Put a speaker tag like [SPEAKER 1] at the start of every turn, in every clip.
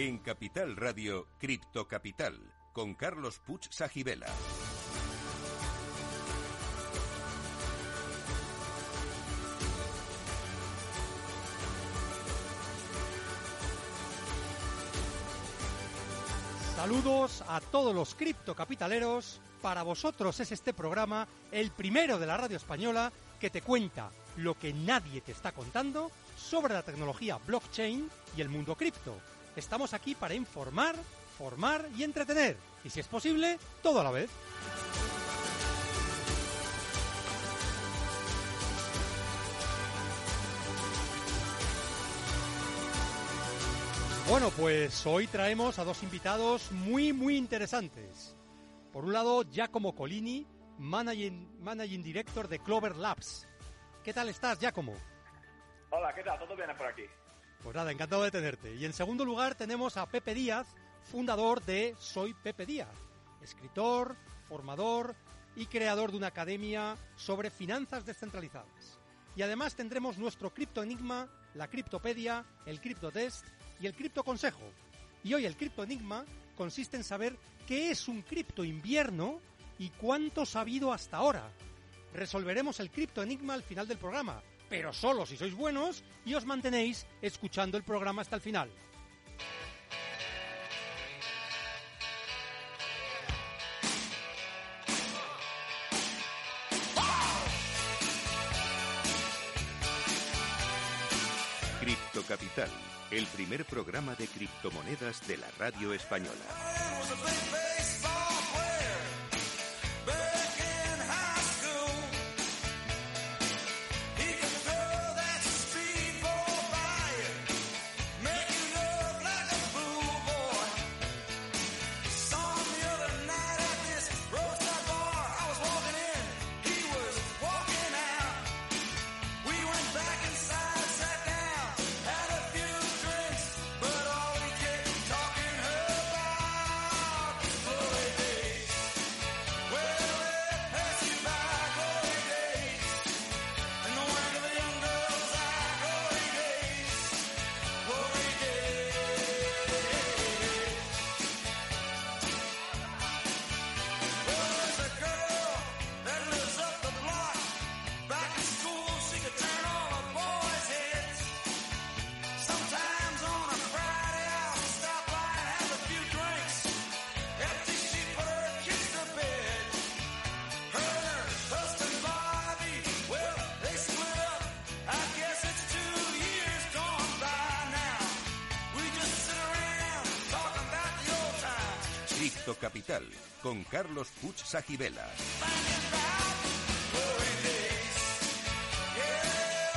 [SPEAKER 1] En Capital Radio, Cripto Capital, con Carlos Puch Sajibela.
[SPEAKER 2] Saludos a todos los criptocapitaleros. Para vosotros es este programa el primero de la radio española que te cuenta lo que nadie te está contando sobre la tecnología blockchain y el mundo cripto. Estamos aquí para informar, formar y entretener. Y si es posible, todo a la vez. Bueno, pues hoy traemos a dos invitados muy, muy interesantes. Por un lado, Giacomo Colini, Managing, Director de Clover Labs. ¿Qué tal estás, Giacomo?
[SPEAKER 3] Hola, ¿qué tal? ¿Todo bien por aquí?
[SPEAKER 2] Pues nada, encantado de tenerte. Y en segundo lugar tenemos a Pepe Díaz, fundador de Soy Pepe Díaz, escritor, formador y creador de una academia sobre finanzas descentralizadas. Y además tendremos nuestro cripto enigma, la criptopedia, el criptotest y el cripto consejo. Y hoy el cripto enigma consiste en saber qué es un cripto invierno y cuánto ha habido hasta ahora. Resolveremos el cripto enigma al final del programa, pero solo si sois buenos y os mantenéis escuchando el programa hasta el final.
[SPEAKER 1] Cripto Capital, el primer programa de criptomonedas de la radio española. Capital, con Carlos Puch Sajibela.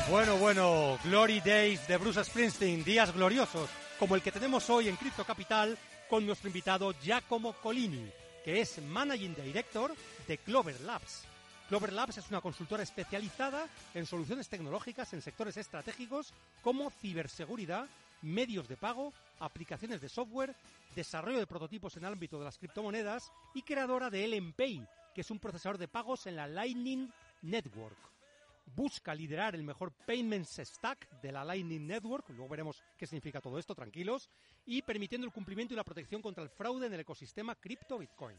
[SPEAKER 2] Bueno, bueno, Glory Days de Bruce Springsteen, días gloriosos, como el que tenemos hoy en Cripto Capital con nuestro invitado Giacomo Colini, que es Managing Director de Clover Labs. Clover Labs es una consultora especializada en soluciones tecnológicas en sectores estratégicos como ciberseguridad, medios de pago, aplicaciones de software, desarrollo de prototipos en el ámbito de las criptomonedas y creadora de LMPay, que es un procesador de pagos en la Lightning Network. Busca liderar el mejor payments stack de la Lightning Network, luego veremos qué significa todo esto, tranquilos, y permitiendo el cumplimiento y la protección contra el fraude en el ecosistema cripto Bitcoin.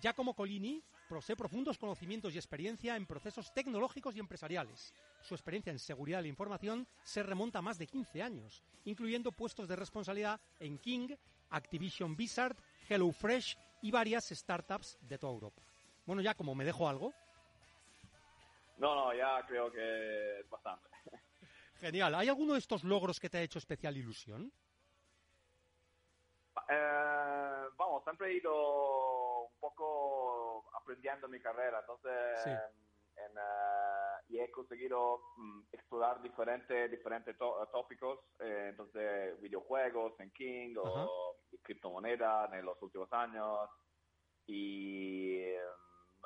[SPEAKER 2] Giacomo Colini posee profundos conocimientos y experiencia en procesos tecnológicos y empresariales. Su experiencia en seguridad de la información se remonta a más de 15 años, incluyendo puestos de responsabilidad en King, Activision Blizzard, HelloFresh y varias startups de toda Europa. Bueno, ya como me dejo algo.
[SPEAKER 3] No, no, ya creo que es bastante.
[SPEAKER 2] Genial. ¿Hay alguno de estos logros que te ha hecho especial ilusión?
[SPEAKER 3] Eh, vamos, siempre he ido un poco aprendiendo mi carrera, entonces
[SPEAKER 2] Sí.
[SPEAKER 3] en, eh, y he conseguido mm, explorar diferentes diferentes tó- tópicos, eh, entonces videojuegos en King o criptomonedas en los últimos años y eh,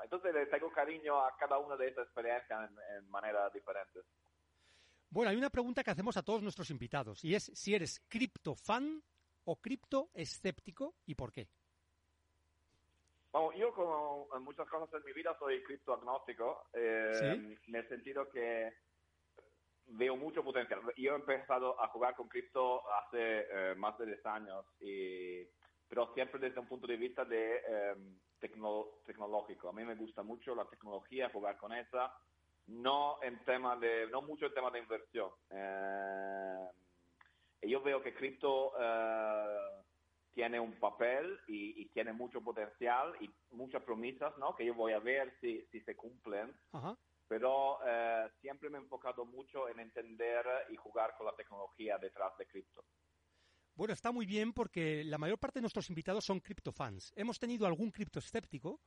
[SPEAKER 3] entonces le tengo cariño a cada una de estas experiencias en, en maneras diferentes.
[SPEAKER 2] Bueno, hay una pregunta que hacemos a todos nuestros invitados y es si eres cripto fan o cripto escéptico y por qué.
[SPEAKER 3] Vamos, yo como en muchas cosas en mi vida soy criptoagnóstico, eh,
[SPEAKER 2] Sí.
[SPEAKER 3] en el sentido que veo mucho potencial. Yo he empezado a jugar con cripto hace eh, más de 10 años, y, pero siempre desde un punto de vista de, em, tecnológico. A mí me gusta mucho la tecnología, jugar con esa, no, en tema de, no mucho en tema de inversión. Eh, y yo veo que cripto eh, tiene un papel y, tiene mucho potencial y muchas promesas, ¿no? Que yo voy a ver si, si se cumplen. Pero eh, siempre me he enfocado mucho en entender y jugar con la tecnología detrás de cripto.
[SPEAKER 2] Bueno, está muy bien porque la mayor parte de nuestros invitados son criptofans. Hemos tenido algún cripto escéptico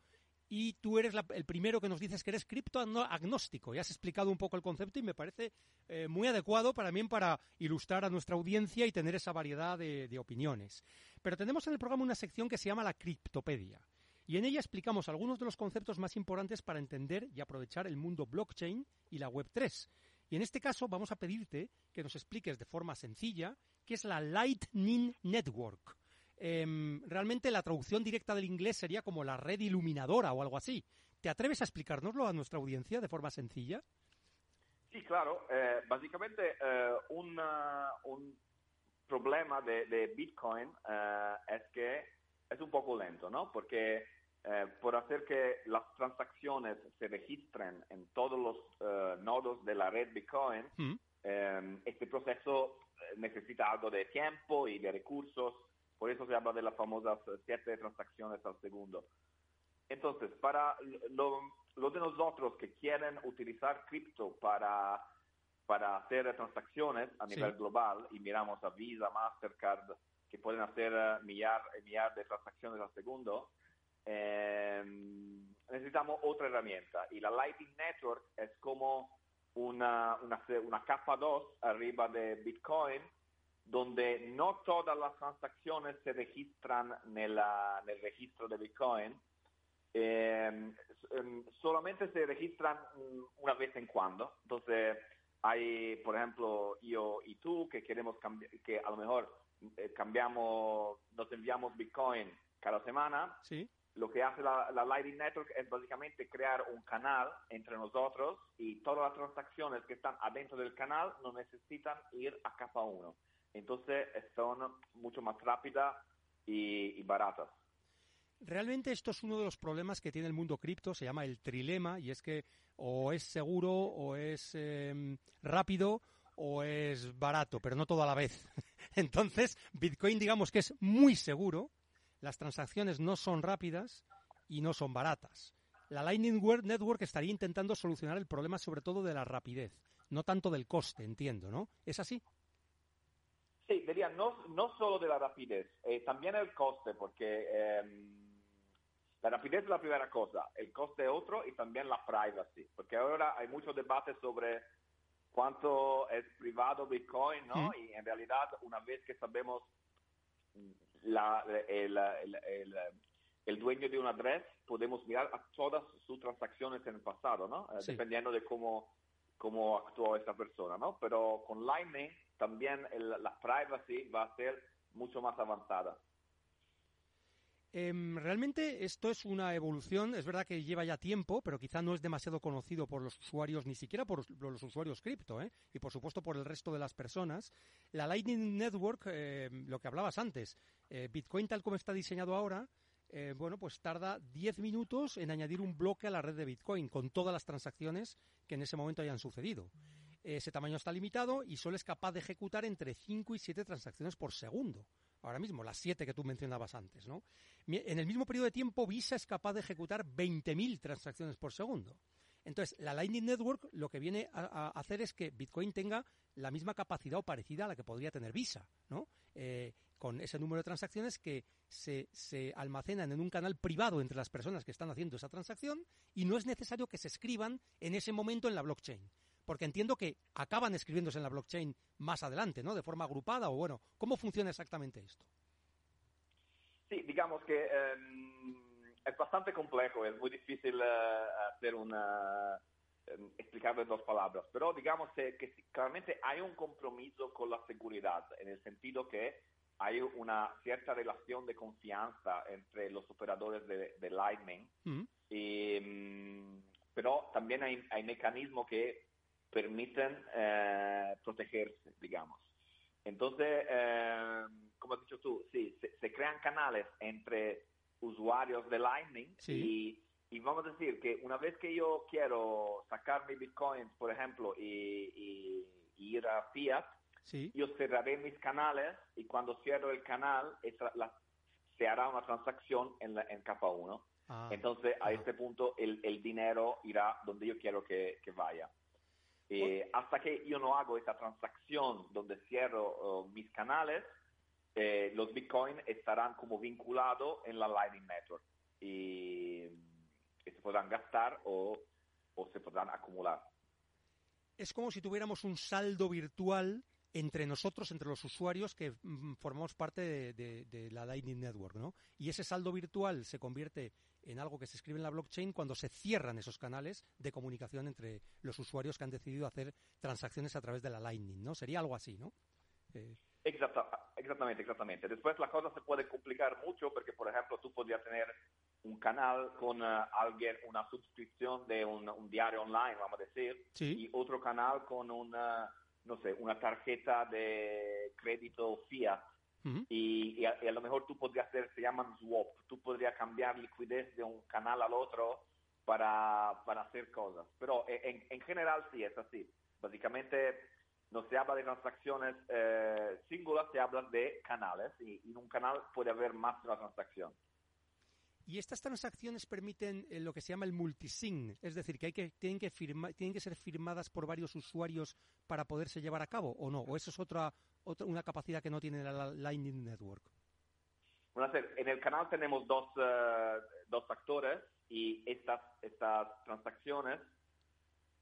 [SPEAKER 2] y tú eres el primero que nos dices que eres criptoagnóstico. Ya has explicado un poco el concepto y me parece eh, muy adecuado para mí para ilustrar a nuestra audiencia y tener esa variedad de, de opiniones. Pero tenemos en el programa una sección que se llama la criptopedia. Y en ella explicamos algunos de los conceptos más importantes para entender y aprovechar el mundo blockchain y la Web3. Y en este caso vamos a pedirte que nos expliques de forma sencilla qué es la Lightning Network. Em, realmente la traducción directa del inglés sería como la red iluminadora o algo así. ¿Te atreves a explicárnoslo a nuestra audiencia de forma sencilla?
[SPEAKER 3] Sí, claro. Eh, básicamente eh, un problema de, Bitcoin eh, es que es un poco lento, ¿no? Porque por hacer que las transacciones se registren en todos los nodos de la red Bitcoin, mm. este proceso necesita algo de tiempo y de recursos por eso se habla de las famosas siete transacciones al segundo. Entonces, para los de nosotros que quieren utilizar cripto para, para hacer transacciones a nivel global, y miramos a Visa, Mastercard, que pueden hacer eh, millar, millar de transacciones al segundo, em, necesitamos otra herramienta. Y la Lightning Network es como una, una, una capa 2 arriba de Bitcoin donde no todas las transacciones se registran en el registro de Bitcoin, eh, solamente se registran una vez en cuando. Entonces, hay, por ejemplo, yo y tú que queremos cambiar, que a lo mejor eh, cambiamos, nos enviamos Bitcoin cada semana.
[SPEAKER 2] Sí.
[SPEAKER 3] Lo que hace la, la, Lightning Network es básicamente crear un canal entre nosotros y todas las transacciones que están adentro del canal no necesitan ir a capa 1 entonces son mucho más rápidas y, baratas.
[SPEAKER 2] Realmente esto es uno de los problemas que tiene el mundo cripto, se llama el trilema, y es que o es seguro, o es em, rápido, o es barato, pero no todo a la vez. Entonces, Bitcoin digamos que es muy seguro, las transacciones no son rápidas y no son baratas. La Lightning Network estaría intentando solucionar el problema sobre todo de la rapidez, no tanto del coste, entiendo, ¿no? ¿Es así?
[SPEAKER 3] Sí, diría, no, no solo de la rapidez, eh, también el coste, porque em, la rapidez es la primera cosa, el coste es otro y también la privacy, porque ahora hay mucho debate sobre cuánto es privado Bitcoin, ¿no? Y en realidad, una vez que sabemos la, el, el, dueño de una adres, podemos mirar a todas sus transacciones en el pasado, ¿no? Eh, dependiendo de cómo, cómo actuó esta persona, ¿no? Pero con Lightning también la privacy va a ser mucho más avanzada.
[SPEAKER 2] Em, realmente esto es una evolución, es verdad que lleva ya tiempo, pero quizá no es demasiado conocido por los usuarios, ni siquiera por los usuarios cripto, ¿eh? y por supuesto por el resto de las personas. La Lightning Network, em, lo que hablabas antes, eh, Bitcoin tal como está diseñado ahora, eh, bueno, pues tarda 10 minutos en añadir un bloque a la red de Bitcoin con todas las transacciones que en ese momento hayan sucedido. Ese tamaño está limitado y solo es capaz de ejecutar entre 5 y 7 transacciones por segundo. Ahora mismo, las 7 que tú mencionabas antes, ¿no? En el mismo periodo de tiempo, Visa es capaz de ejecutar 20.000 transacciones por segundo. Entonces, la Lightning Network lo que viene a, hacer es que Bitcoin tenga la misma capacidad o parecida a la que podría tener Visa, ¿no? Eh, con ese número de transacciones que se, se, almacenan en un canal privado entre las personas que están haciendo esa transacción y no es necesario que se escriban en ese momento en la blockchain porque entiendo que acaban escribiéndose en la blockchain más adelante, ¿no? De forma agrupada o bueno, ¿cómo funciona exactamente esto?
[SPEAKER 3] Sí, digamos que em, es bastante complejo, es muy difícil eh, hacer una em, explicarlo en dos palabras, pero digamos que, claramente hay un compromiso con la seguridad, en el sentido que hay una cierta relación de confianza entre los operadores de, Lightning, mm. em, pero también hay, hay mecanismos que permiten protegerse, digamos. Entonces, como has dicho tú, sí, se, crean canales entre usuarios de Lightning y, vamos a decir que una vez que yo quiero sacar mi Bitcoin, por ejemplo, y, ir a Fiat, yo cerraré mis canales y cuando cierro el canal se hará una transacción en, la, en capa 1. Ah, Entonces, a este punto, el, dinero irá donde yo quiero que, vaya. Eh, hasta que yo no hago esa transacción donde cierro oh, mis canales, eh, los bitcoins estarán como vinculados en la Lightning Network y, se podrán gastar o, se podrán acumular.
[SPEAKER 2] Es como si tuviéramos un saldo virtual entre nosotros, entre los usuarios que mm, formamos parte de, la Lightning Network, ¿no? Y ese saldo virtual se convierte en algo que se escribe en la blockchain cuando se cierran esos canales de comunicación entre los usuarios que han decidido hacer transacciones a través de la Lightning, ¿no? Sería algo así, ¿no?
[SPEAKER 3] Eh, exactamente, exactamente. Después la cosa se puede complicar mucho porque, por ejemplo, tú podrías tener un canal con eh, alguien, una suscripción de un, diario online, vamos a decir, y otro canal con una, no sé, una tarjeta de crédito fiat. Y, a, lo mejor tú podrías hacer, se llaman swap, tú podrías cambiar liquidez de un canal al otro para, para hacer cosas. Pero eh, en, en general sí es así. Básicamente no se habla de transacciones eh, singulares, se habla de canales y, en un canal puede haber más de una transacción.
[SPEAKER 2] Y estas transacciones permiten eh, lo que se llama el multisig, es decir, que, hay que, tienen, que tienen que ser firmadas por varios usuarios para poderse llevar a cabo, ¿o no? ¿O eso es otra, otra una capacidad que no tiene la Lightning Network?
[SPEAKER 3] Bueno, en el canal tenemos dos, uh, dos factores y estas, estas transacciones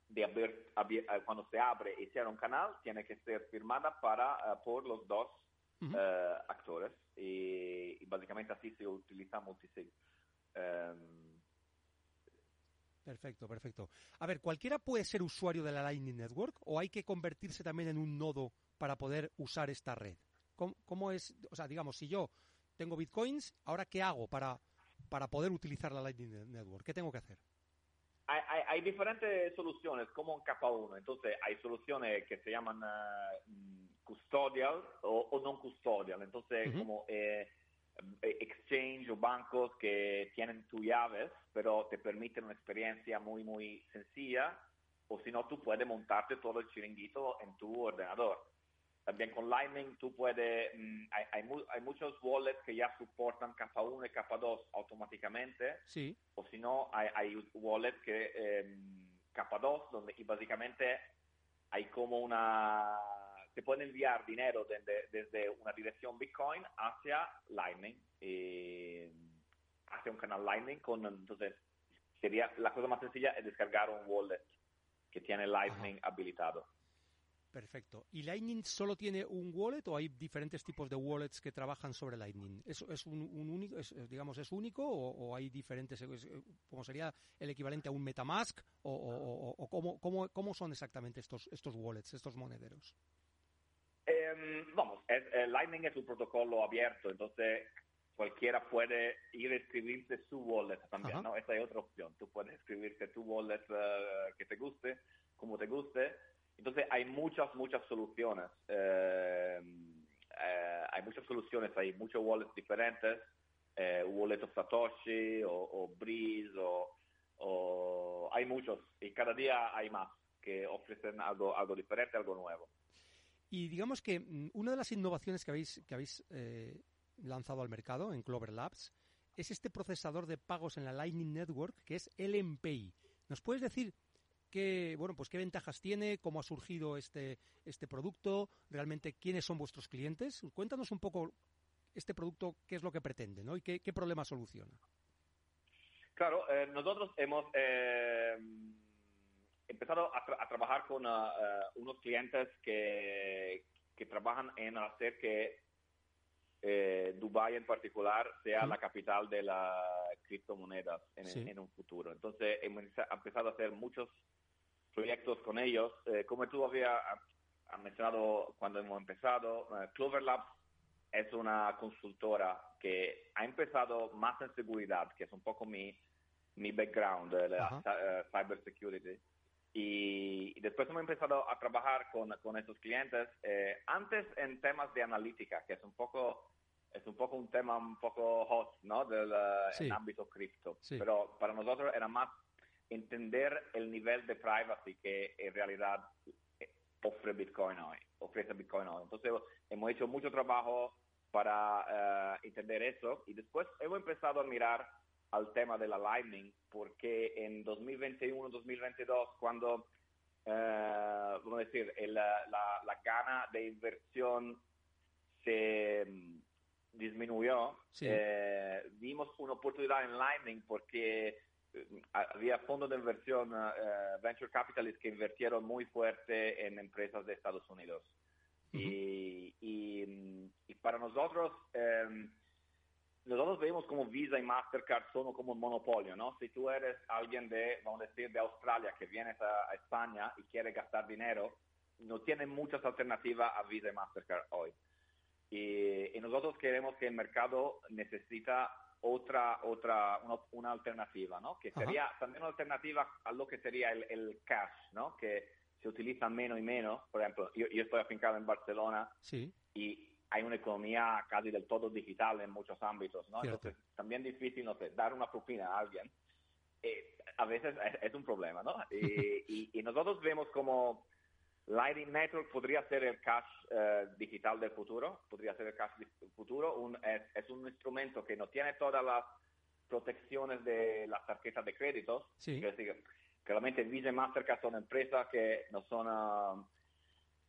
[SPEAKER 3] de abrir, eh, cuando se abre y cierra un canal, tiene que ser firmada para, eh, por los dos eh, actores y, básicamente así se utiliza multisig. Em,
[SPEAKER 2] perfecto, perfecto. A ver, ¿cualquiera puede ser usuario de la Lightning Network o hay que convertirse también en un nodo para poder usar esta red? ¿Cómo, cómo es? O sea, digamos, si yo tengo bitcoins, ¿ahora qué hago para, para poder utilizar la Lightning Network? ¿Qué tengo que hacer?
[SPEAKER 3] hay, diferentes soluciones, como en capa 1. Entonces, hay soluciones que se llaman uh, custodial o, o, non custodial. Entonces, como eh, eh, exchange o bancos que tienen tus llaves, pero te permiten una experiencia muy, muy sencilla. O si no, tú puedes montarte todo el chiringuito en tu ordenador. También con Lightning tú puedes, mm, hay, hay, muchos wallets que ya soportan capa 1 y capa 2 automáticamente.
[SPEAKER 2] Sí.
[SPEAKER 3] O si no, hay, hay wallets que eh, capa 2, donde básicamente hay como una... Se puede enviar dinero desde, desde una dirección Bitcoin hacia Lightning, hacia un canal Lightning. Con, entonces, sería la cosa más sencilla es descargar un wallet que tiene Lightning habilitado.
[SPEAKER 2] Perfecto. ¿Y Lightning solo tiene un wallet o hay diferentes tipos de wallets que trabajan sobre Lightning? ¿Es, es un, único, digamos, es único o, hay diferentes, como sería el equivalente a un MetaMask o, cómo, cómo, son exactamente estos, estos wallets, estos monederos?
[SPEAKER 3] Em, vamos, Lightning es un protocolo abierto, entonces cualquiera puede ir a escribirse su wallet también, ¿no? Esa es otra opción. Tú puedes escribirte tu wallet eh, que te guste, como te guste entonces hay muchas, muchas soluciones. Eh, eh, hay muchas soluciones, hay muchos wallets diferentes, eh, wallet of Satoshi o, Breeze o, hay muchos y cada día hay más que ofrecen algo, algo diferente, algo nuevo.
[SPEAKER 2] Y digamos que mm, una de las innovaciones que habéis, que habéis lanzado al mercado en Clover Labs es este procesador de pagos en la Lightning Network que es LMPay. ¿Nos puedes decir qué, bueno, pues qué ventajas tiene, cómo ha surgido este, este producto, realmente quiénes son vuestros clientes. Cuéntanos un poco este producto, qué es lo que pretende ¿no? y qué, qué problema soluciona.
[SPEAKER 3] Claro, eh, nosotros hemos eh, empezado a, trabajar con uh, uh, unos clientes que, que trabajan en hacer que eh, Dubai en particular sea la capital de las criptomonedas en, en, un futuro. Entonces hemos empezado a hacer muchos proyectos con ellos. Eh, como tú habías mencionado cuando hemos empezado, uh, Clover Labs es una consultora que ha empezado más en seguridad, que es un poco mi, mi background, de la uh, cyber security. Y, después hemos empezado a trabajar con, con estos clientes, eh, antes en temas de analítica, que es un poco es un poco un tema un poco hot, ¿no? Del eh, ámbito cripto. Pero para nosotros era más entender el nivel de privacy que en realidad eh, ofrece Bitcoin hoy, ofrece Bitcoin hoy. Entonces hemos hecho mucho trabajo para entender eso y después hemos empezado a mirar al tema de la Lightning, porque en 2021-2022, cuando, eh, vamos a decir, la, la, gana de inversión se mm, disminuyó, eh, vimos una oportunidad en Lightning porque había fondos de inversión, venture capitalists, que invirtieron muy fuerte en empresas de Estados Unidos. y, y, mm, y, para nosotros, nosotros vemos como Visa y Mastercard son como un monopolio, ¿no? Si tú eres alguien de, vamos a decir, de Australia que vienes a, España y quiere gastar dinero, no tiene muchas alternativas a Visa y Mastercard hoy. Y, nosotros queremos que el mercado necesita otra, otra, una, alternativa, ¿no? Que sería también una alternativa a lo que sería el, cash, ¿no? Que se utiliza menos y menos. Por ejemplo, yo, yo estoy afincado en Barcelona
[SPEAKER 2] sí.
[SPEAKER 3] y hay una economía casi del todo digital en muchos ámbitos, ¿no? Entonces, también difícil, no sé, dar una propina a alguien, eh, a veces es, un problema, ¿no? Y, y, nosotros vemos como Lightning Network podría ser el cash eh, digital del futuro, podría ser el cash del futuro, un, es, un instrumento que no tiene todas las protecciones de las tarjetas de crédito,
[SPEAKER 2] sí.
[SPEAKER 3] es decir, claramente Visa y Mastercard son empresas que no son... Ah,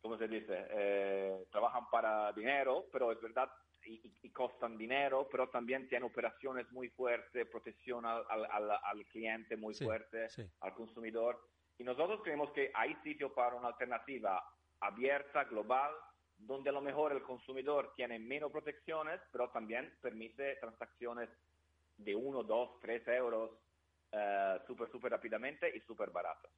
[SPEAKER 3] ¿cómo se dice? Eh, trabajan para dinero, pero es verdad, y, costan dinero, pero también tienen operaciones muy fuertes, protección al, al, cliente muy fuerte, al consumidor. Y nosotros creemos que hay sitio para una alternativa abierta, global, donde a lo mejor el consumidor tiene menos protecciones, pero también permite transacciones de 1, 2, 3 euros eh, súper, súper rápidamente y súper baratas.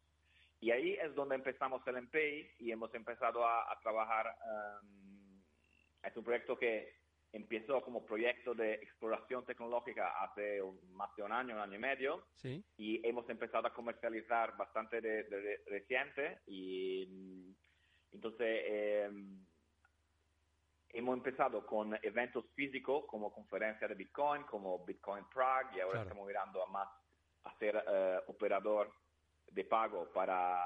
[SPEAKER 3] Y ahí es donde empezamos el MPI y hemos empezado a, trabajar. Um, es un proyecto que empezó como proyecto de exploración tecnológica hace más de un año, un año y medio.
[SPEAKER 2] Sí.
[SPEAKER 3] Y hemos empezado a comercializar bastante de, reciente. Y entonces em, hemos empezado con eventos físicos como conferencia de Bitcoin, como Bitcoin Prague, y ahora estamos mirando a más a ser eh, operador de pago para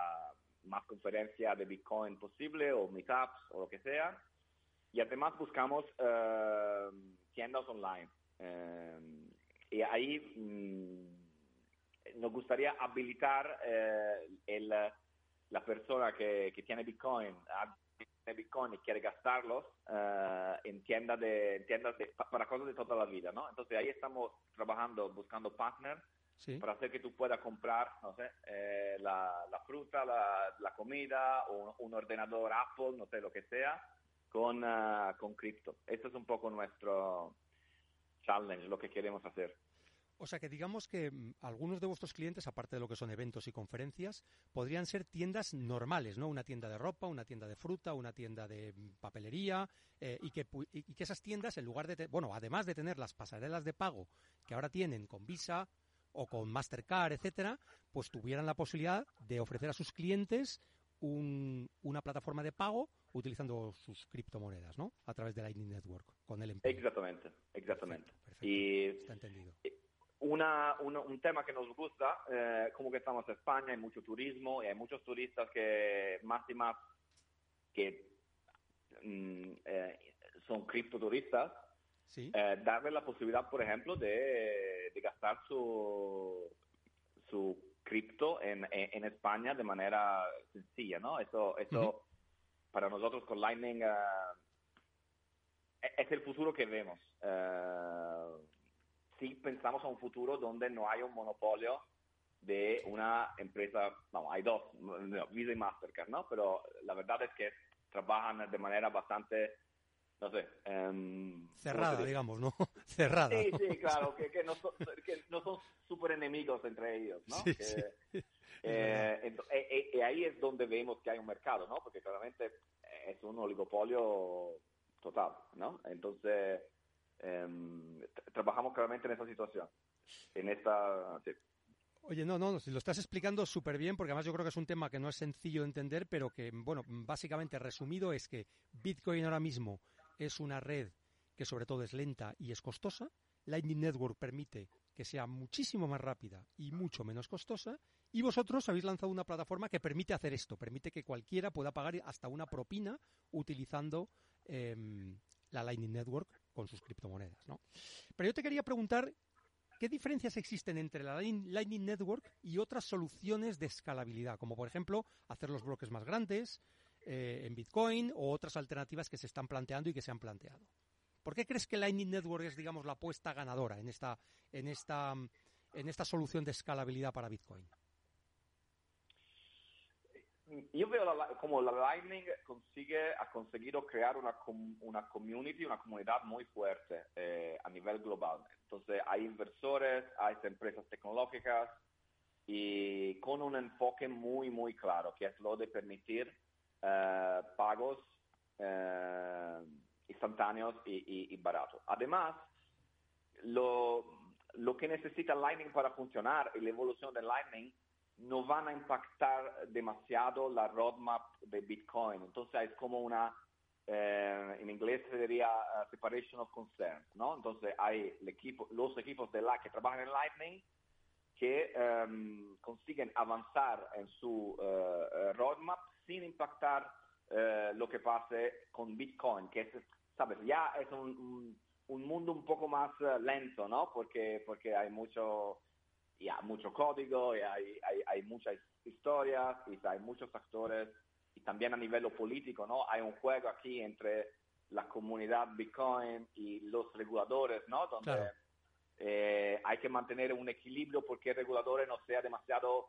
[SPEAKER 3] más conferencias de Bitcoin posible o meetups o lo que sea. Y además buscamos eh, tiendas online. Eh, y ahí mm, nos gustaría habilitar eh, el, la persona que, que tiene Bitcoin, Bitcoin y quiere gastarlos en tiendas de, tiendas de, para cosas de toda la vida, ¿no? Entonces ahí estamos trabajando, buscando partners para hacer que tú puedas comprar, no sé, eh, la, fruta, la, comida o un, ordenador Apple, no sé, lo que sea, con, uh, con cripto. Esto es un poco nuestro challenge, lo que queremos hacer.
[SPEAKER 2] O sea que digamos que mm, algunos de vuestros clientes, aparte de lo que son eventos y conferencias, podrían ser tiendas normales, ¿no? Una tienda de ropa, una tienda de fruta, una tienda de mm, papelería, eh, y, que, y que esas tiendas, en lugar de, bueno, además de tener las pasarelas de pago que ahora tienen con Visa, o con Mastercard, etcétera, pues tuvieran la posibilidad de ofrecer a sus clientes una plataforma de pago utilizando sus criptomonedas, ¿no? A través de Lightning Network con el empleo.
[SPEAKER 3] Exactamente, exactamente. Y
[SPEAKER 2] Está entendido.
[SPEAKER 3] Una, un tema que nos gusta, eh, como que estamos en España, hay mucho turismo y hay muchos turistas que más y más que mm, eh, son criptoturistas eh, darle la posibilidad, por ejemplo, de, gastar su, su cripto en, en, España de manera sencilla, ¿no? Eso, eso para nosotros con Lightning eh, es el futuro que vemos. Uh, sí pensamos a un futuro donde no hay un monopolio de una empresa, no, hay dos, Visa y Mastercard, ¿no? Pero la verdad es que trabajan de manera bastante no sé. Em,
[SPEAKER 2] Cerrada, digamos, ¿no? Cerrada.
[SPEAKER 3] Sí, sí, claro, que, que, no, son, que no son súper enemigos entre ellos, ¿no? Sí, sí. Eh, y eh, eh, ahí es donde vemos que hay un mercado, ¿no? Porque claramente es un oligopolio total, ¿no? Entonces, em, trabajamos claramente en esa situación, en esta...
[SPEAKER 2] Oye, no, no, si lo estás explicando súper bien, porque además yo creo que es un tema que no es sencillo de entender, pero que, bueno, básicamente resumido es que Bitcoin ahora mismo es una red que sobre todo es lenta y es costosa. Lightning Network permite que sea muchísimo más rápida y mucho menos costosa. Y vosotros habéis lanzado una plataforma que permite hacer esto, permite que cualquiera pueda pagar hasta una propina utilizando em, la Lightning Network con sus criptomonedas. ¿no? Pero yo te quería preguntar, ¿qué diferencias existen entre la Lightning Network y otras soluciones de escalabilidad? Como por ejemplo hacer los bloques más grandes eh, en Bitcoin o otras alternativas que se están planteando y que se han planteado. ¿Por qué crees que Lightning Network es, digamos, la apuesta ganadora en esta, en esta, en esta solución de escalabilidad para Bitcoin?
[SPEAKER 3] Yo veo como la Lightning consigue, ha conseguido crear una, una community, una comunidad muy fuerte eh, a nivel global. Entonces hay inversores, hay empresas tecnológicas y con un enfoque muy, muy claro, que es lo de permitir eh, pagos eh, instantáneos y, baratos. Además, lo, lo que necesita Lightning para funcionar y la evolución de Lightning no van a impactar demasiado la roadmap de Bitcoin. Entonces es como una, eh, en inglés se diría uh, separation of concerns, ¿no? Entonces hay el equipo, los equipos de la que trabajan en Lightning que um, consiguen avanzar en su uh, roadmap sin impactar uh, lo que pase con Bitcoin, que es, sabes, ya es un, un, mundo un poco más lento, ¿no? Porque, porque hay mucho y hay mucho código, y hay, hay, hay, muchas historias, y hay muchos actores, y también a nivel político, ¿no? Hay un juego aquí entre la comunidad Bitcoin y los reguladores, ¿no? Donde eh, hay que mantener un equilibrio porque el regulador no sea demasiado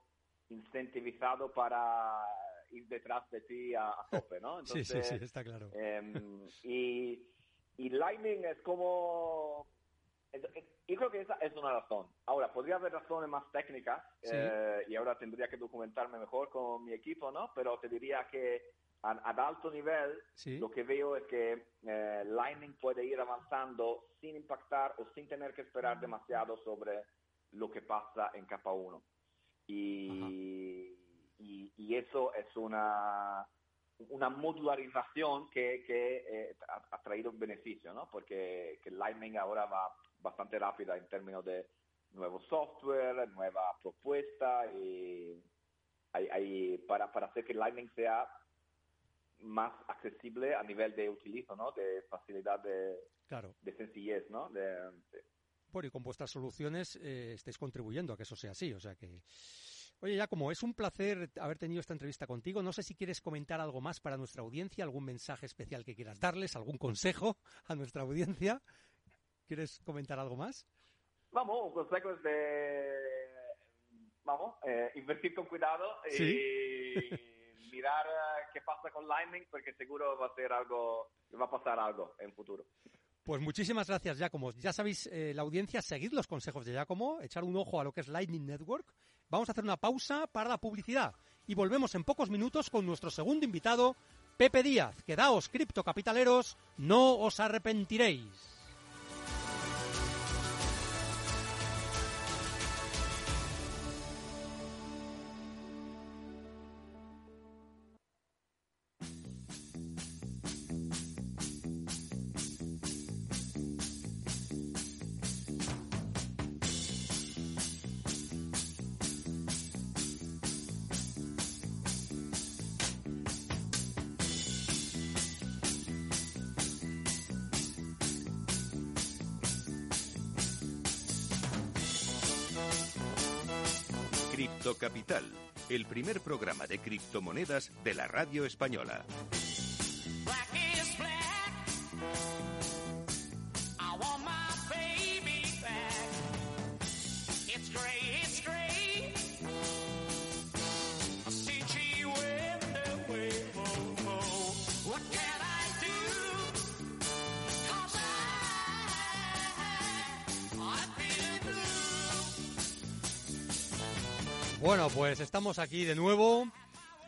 [SPEAKER 3] incentivizado para ir detrás de ti a, tope, ¿no?
[SPEAKER 2] Entonces, sí, sí, sí, está claro.
[SPEAKER 3] Em, y, y Lightning es como yo creo que esa es una razón. Ahora, podría haber razones más técnicas eh, y ahora tendría que documentarme mejor con mi equipo, ¿no? Pero te diría que a, alto nivel lo que veo es que eh, Lightning puede ir avanzando sin impactar o sin tener que esperar demasiado sobre lo que pasa en capa 1. Y, y, eso es una, una modularización que, que eh, ha, traído un beneficio, ¿no? Porque que Lightning ahora va bastante rápida en términos de nuevo software, nueva propuesta y hay, para, para hacer que Lightning sea más accesible a nivel de utilizo, ¿no? De facilidad de,
[SPEAKER 2] claro.
[SPEAKER 3] de sencillez, ¿no? De,
[SPEAKER 2] Bueno, y con vuestras soluciones eh, estáis contribuyendo a que eso sea así, o sea que... Oye, ya como es un placer haber tenido esta entrevista contigo, no sé si quieres comentar algo más para nuestra audiencia, algún mensaje especial que quieras darles, algún consejo a nuestra audiencia. ¿Quieres comentar algo más?
[SPEAKER 3] Vamos, un consejo es de, vamos, eh, invertir con cuidado y mirar eh, qué pasa con Lightning porque seguro va a ser algo, va a pasar algo en futuro.
[SPEAKER 2] Pues muchísimas gracias, Giacomo. Ya sabéis, eh, la audiencia, seguid los consejos de Giacomo, echar un ojo a lo que es Lightning Network. Vamos a hacer una pausa para la publicidad y volvemos en pocos minutos con nuestro segundo invitado, Pepe Díaz. Quedaos, criptocapitaleros, no os arrepentiréis.
[SPEAKER 1] Primer programa de criptomonedas de la radio española.
[SPEAKER 2] Bueno, pues estamos aquí de nuevo.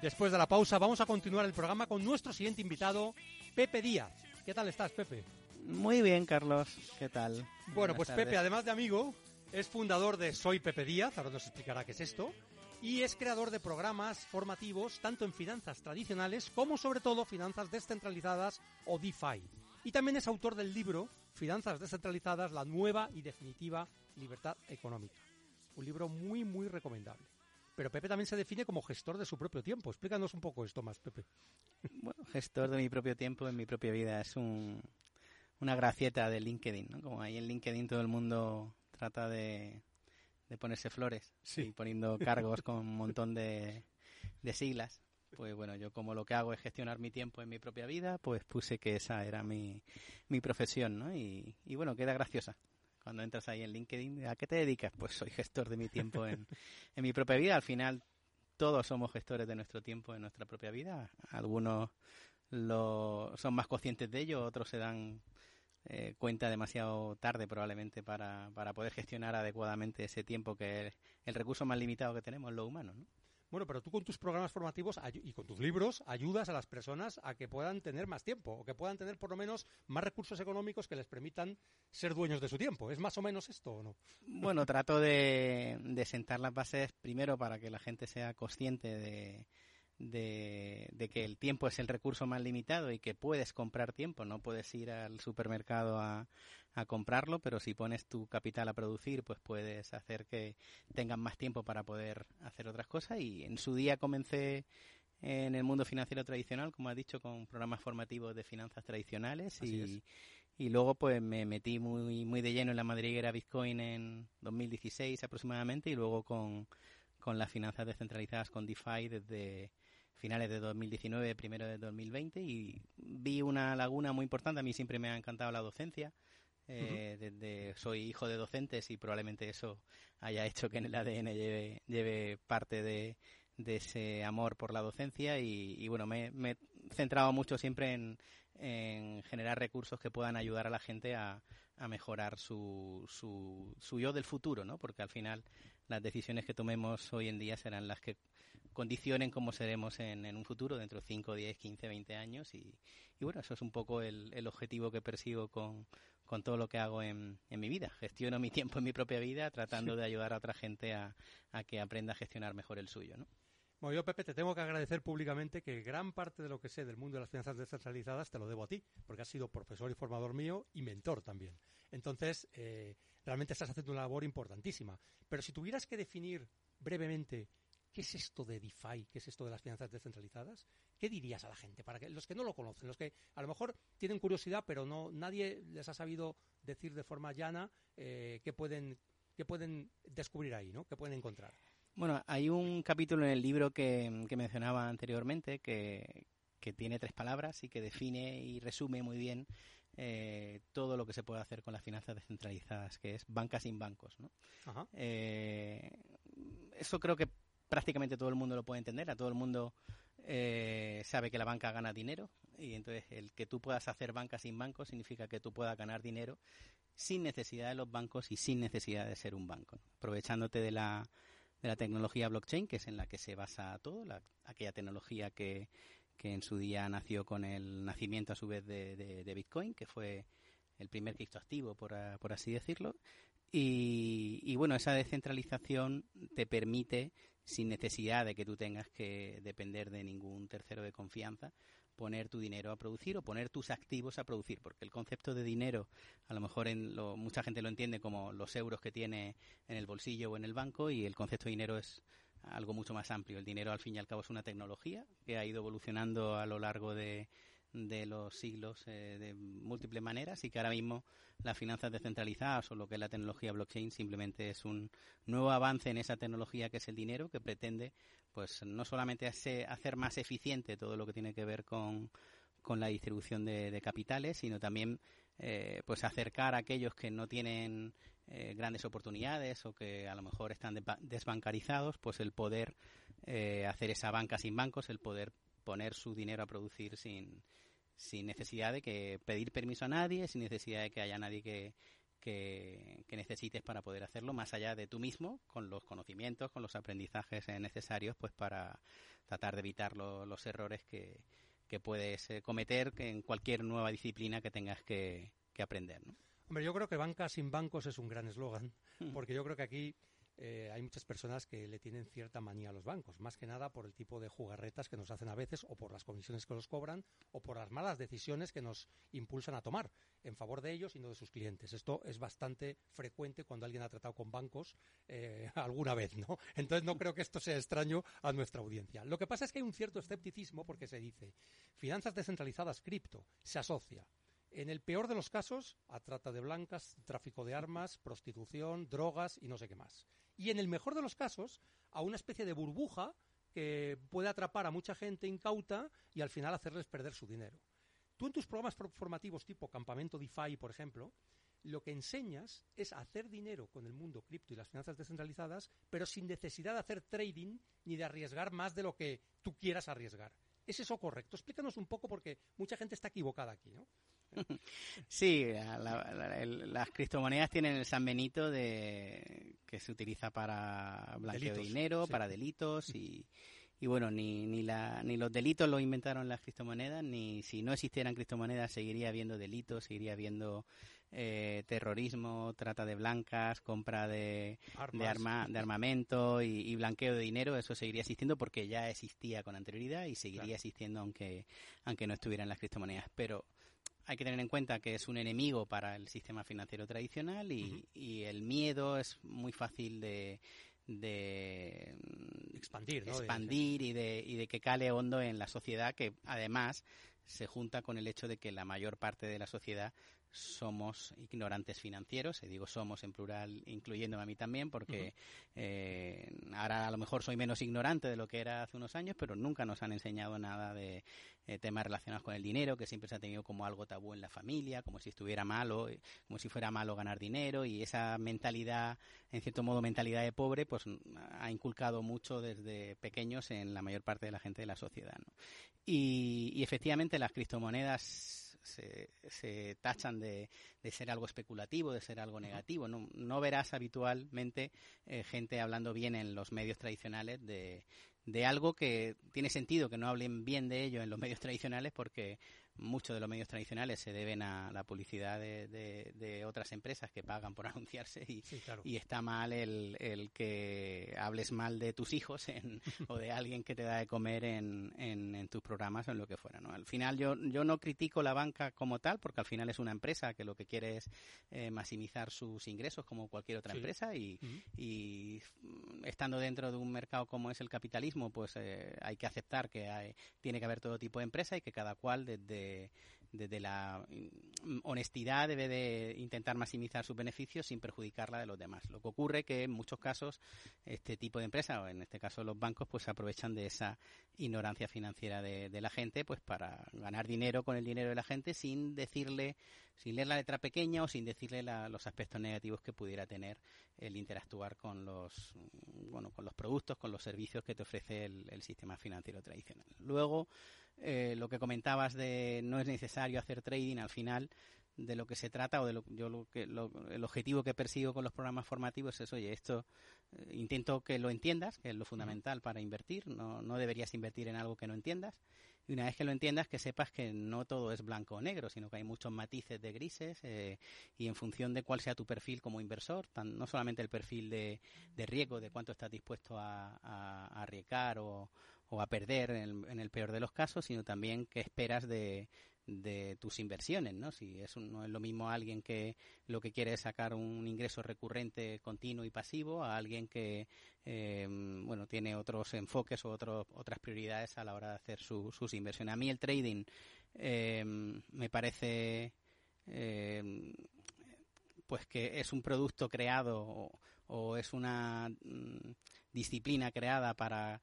[SPEAKER 2] Después de la pausa vamos a continuar el programa con nuestro siguiente invitado, Pepe Díaz. ¿Qué tal estás, Pepe?
[SPEAKER 4] Muy bien, Carlos. ¿Qué tal?
[SPEAKER 2] Bueno, pues Pepe, además de amigo, Es fundador de Soy Pepe Díaz, ahora nos explicará qué es esto, y es creador de programas formativos tanto en finanzas tradicionales como sobre todo finanzas descentralizadas o DeFi. Y también es autor del libro Finanzas descentralizadas, la nueva y definitiva libertad económica. Un libro muy, muy recomendable. Pero Pepe también se define como gestor de su propio tiempo. Explícanos un poco esto más, Pepe.
[SPEAKER 4] Bueno, gestor de mi propio tiempo en mi propia vida es un, una gracieta de LinkedIn, ¿no? Como ahí en LinkedIn todo el mundo trata de, ponerse flores y poniendo cargos con un montón de, de siglas. Pues bueno, yo como lo que hago es gestionar mi tiempo en mi propia vida, pues puse que esa era mi, mi profesión, ¿no? Y, y bueno, queda graciosa cuando entras ahí en LinkedIn, ¿a qué te dedicas? Pues soy gestor de mi tiempo en, en mi propia vida. Al final, todos somos gestores de nuestro tiempo en nuestra propia vida. Algunos lo, son más conscientes de ello, otros se dan eh, cuenta demasiado tarde probablemente para, para poder gestionar adecuadamente ese tiempo que es el recurso más limitado que tenemos, lo humano. ¿no?
[SPEAKER 2] Bueno, pero tú con tus programas formativos y con tus libros ayudas a las personas a que puedan tener más tiempo o que puedan tener por lo menos más recursos económicos que les permitan ser dueños de su tiempo. ¿Es más o menos esto o no?
[SPEAKER 4] Bueno, trato de, de sentar las bases primero para que la gente sea consciente de, de, que el tiempo es el recurso más limitado y que puedes comprar tiempo, no puedes ir al supermercado a, a, comprarlo, pero si pones tu capital a producir, pues puedes hacer que tengan más tiempo para poder hacer otras cosas. Y en su día comencé en el mundo financiero tradicional, como has dicho, con programas formativos de finanzas tradicionales y, y luego pues me metí muy, muy de lleno en la madriguera Bitcoin en 2016 aproximadamente y luego con, con las finanzas descentralizadas con DeFi desde finales de 2019, primero de 2020 y vi una laguna muy importante. A mí siempre me ha encantado la docencia. Eh, desde, soy hijo de docentes y probablemente eso haya hecho que en el ADN lleve, lleve parte de, de ese amor por la docencia y, bueno, me, he centrado mucho siempre en, en, generar recursos que puedan ayudar a la gente a, a mejorar su, su, su, yo del futuro, ¿no? Porque al final las decisiones que tomemos hoy en día serán las que condicionen cómo seremos en, en un futuro, dentro de 5, 10, 15, 20 años. Y, y bueno, eso es un poco el, el objetivo que persigo con, con todo lo que hago en, en, mi vida. Gestiono mi tiempo en mi propia vida tratando de ayudar a otra gente a, a que aprenda a gestionar mejor el suyo, ¿no?
[SPEAKER 2] Bueno, yo, Pepe, te tengo que agradecer públicamente que gran parte de lo que sé del mundo de las finanzas descentralizadas te lo debo a ti, porque has sido profesor y formador mío y mentor también. Entonces, eh, realmente estás haciendo una labor importantísima. Pero si tuvieras que definir brevemente qué es esto de DeFi, qué es esto de las finanzas descentralizadas, ¿qué dirías a la gente? Para que los que no lo conocen, los que a lo mejor tienen curiosidad, pero no nadie les ha sabido decir de forma llana eh, qué pueden qué pueden descubrir ahí, ¿no? ¿Qué pueden encontrar?
[SPEAKER 4] Bueno, hay un capítulo en el libro que, mencionaba anteriormente que, tiene tres palabras y que define y resume muy bien eh, todo lo que se puede hacer con las finanzas descentralizadas, que es banca sin bancos. ¿no? Eh, eso creo que prácticamente todo el mundo lo puede entender, a todo el mundo eh, sabe que la banca gana dinero y entonces el que tú puedas hacer banca sin bancos significa que tú puedas ganar dinero sin necesidad de los bancos y sin necesidad de ser un banco, aprovechándote de la de la tecnología blockchain, que es en la que se basa todo, la, aquella tecnología que, que, en su día nació con el nacimiento a su vez de, de, Bitcoin, que fue el primer criptoactivo, por, por así decirlo. Y, y, bueno, esa descentralización te permite, sin necesidad de que tú tengas que depender de ningún tercero de confianza, poner tu dinero a producir o poner tus activos a producir, porque el concepto de dinero, a lo mejor en lo, mucha gente lo entiende como los euros que tiene en el bolsillo o en el banco y el concepto de dinero es algo mucho más amplio. El dinero al fin y al cabo es una tecnología que ha ido evolucionando a lo largo de, de los siglos eh, de múltiples maneras y que ahora mismo las finanzas descentralizadas o lo que es la tecnología blockchain simplemente es un nuevo avance en esa tecnología que es el dinero que pretende pues no solamente hacer más eficiente todo lo que tiene que ver con, con la distribución de, capitales sino también eh, pues acercar a aquellos que no tienen eh, grandes oportunidades o que a lo mejor están desbancarizados pues el poder hacer esa banca sin bancos el poder poner su dinero a producir sin, sin necesidad de que pedir permiso a nadie, sin necesidad de que haya nadie que, que, necesites para poder hacerlo, más allá de tú mismo, con los conocimientos, con los aprendizajes necesarios, pues para tratar de evitar los errores que, que puedes eh, cometer en cualquier nueva disciplina que tengas que, aprender.
[SPEAKER 2] Hombre, yo creo que banca sin bancos es un gran eslogan, hmm. porque yo creo que aquí eh, hay muchas personas que le tienen cierta manía a los bancos, más que nada por el tipo de jugarretas que nos hacen a veces, o por las comisiones que los cobran, o por las malas decisiones que nos impulsan a tomar en favor de ellos y no de sus clientes. Esto es bastante frecuente cuando alguien ha tratado con bancos eh, alguna vez, ¿no? Entonces no creo que esto sea extraño a nuestra audiencia. Lo que pasa es que hay un cierto escepticismo porque se dice finanzas descentralizadas, cripto, se asocia en el peor de los casos, a trata de blancas, tráfico de armas, prostitución, drogas y no sé qué más. Y en el mejor de los casos, a una especie de burbuja que puede atrapar a mucha gente incauta y al final hacerles perder su dinero. Tú en tus programas formativos tipo Campamento DeFi, por ejemplo, lo que enseñas es hacer dinero con el mundo cripto y las finanzas descentralizadas, pero sin necesidad de hacer trading ni de arriesgar más de lo que tú quieras arriesgar. ¿Es eso correcto? Explícanos un poco porque mucha gente está equivocada aquí, ¿no?
[SPEAKER 4] Sí, las criptomonedas tienen el San Benito de que se utiliza para blanqueo de dinero, para delitos y, y bueno, ni, ni, la, ni los delitos los inventaron las criptomonedas, ni si no existieran criptomonedas seguiría habiendo delitos, seguiría habiendo eh, terrorismo, trata de blancas, compra de, de, arma, de armamento y, blanqueo de dinero, eso seguiría existiendo porque ya existía con anterioridad y seguiría existiendo aunque, aunque no estuvieran las criptomonedas. Pero hay que tener en cuenta que es un enemigo para el sistema financiero tradicional y, el miedo es muy fácil de,
[SPEAKER 2] expandir,
[SPEAKER 4] expandir y, de, y de que cale hondo en la sociedad que además se junta con el hecho de que la mayor parte de la sociedad somos ignorantes financieros, y digo somos en plural, incluyéndome a mí también, porque eh, ahora a lo mejor soy menos ignorante de lo que era hace unos años, pero nunca nos han enseñado nada de eh, temas relacionados con el dinero, que siempre se ha tenido como algo tabú en la familia, como si estuviera malo, eh, como si fuera malo ganar dinero, y esa mentalidad, en cierto modo mentalidad de pobre, pues ha inculcado mucho desde pequeños en la mayor parte de la gente de la sociedad. Y, y efectivamente las criptomonedas se, tachan de, ser algo especulativo, de ser algo negativo. No, verás habitualmente eh, gente hablando bien en los medios tradicionales de, de algo que tiene sentido que no hablen bien de ello en los medios tradicionales porque muchos de los medios tradicionales se deben a la publicidad de, de, otras empresas que pagan por anunciarse y, y está mal el, el, que hables mal de tus hijos o de alguien que te da de comer en, en, tus programas o en lo que fuera. ¿no? Al final yo, yo no critico la banca como tal porque al final es una empresa que lo que quiere es eh, maximizar sus ingresos como cualquier otra empresa y, y, estando dentro de un mercado como es el capitalismo pues eh, hay que aceptar que hay, tiene que haber todo tipo de empresa y que cada cual desde desde, la mm, honestidad debe de intentar maximizar sus beneficios sin perjudicar de los demás. Lo que ocurre que en muchos casos este tipo de empresas, o en este caso los bancos, pues aprovechan de esa ignorancia financiera de, la gente pues para ganar dinero con el dinero de la gente sin decirle, sin leer la letra pequeña o sin decirle los aspectos negativos que pudiera tener el interactuar con los, bueno, con los productos, con los servicios que te ofrece el, el sistema financiero tradicional. Luego, eh, lo que comentabas de no es necesario hacer trading al final de lo que se trata o de lo, yo lo que el objetivo que persigo con los programas formativos es oye esto eh, intento que lo entiendas que es lo fundamental para invertir. No, no deberías invertir en algo que no entiendas. Y una vez que lo entiendas que sepas que no todo es blanco o negro sino que hay muchos matices de grises eh, y en función de cuál sea tu perfil como inversor tan, no solamente el perfil de, de riesgo de cuánto estás dispuesto a, a, a arriesgar o o a perder en el, peor de los casos, sino también qué esperas de, de tus inversiones, ¿no? Si es no es lo mismo alguien que lo que quiere es sacar un ingreso recurrente, continuo y pasivo, a alguien que, eh, bueno, tiene otros enfoques o otras prioridades a la hora de hacer sus inversiones. A mí el trading eh, me parece, eh, pues que es un producto creado o, o es una mm, disciplina creada para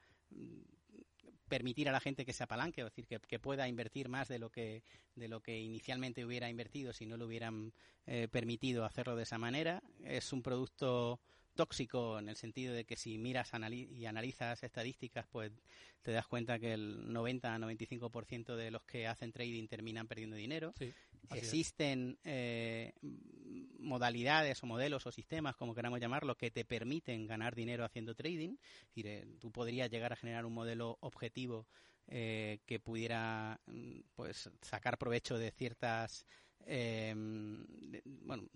[SPEAKER 4] permitir a la gente que se apalanque, es decir, que, pueda invertir más de lo que de lo que inicialmente hubiera invertido si no le hubieran eh, permitido hacerlo de esa manera. Es un producto tóxico en el sentido de que si miras y analizas estadísticas, pues te das cuenta que el 90-95% de los que hacen trading terminan perdiendo dinero. Existen eh, modalidades o modelos o sistemas, como queramos llamarlo, que te permiten ganar dinero haciendo trading. Eh, tú podrías llegar a generar un modelo objetivo eh, que pudiera mm, pues sacar provecho de ciertas bueno,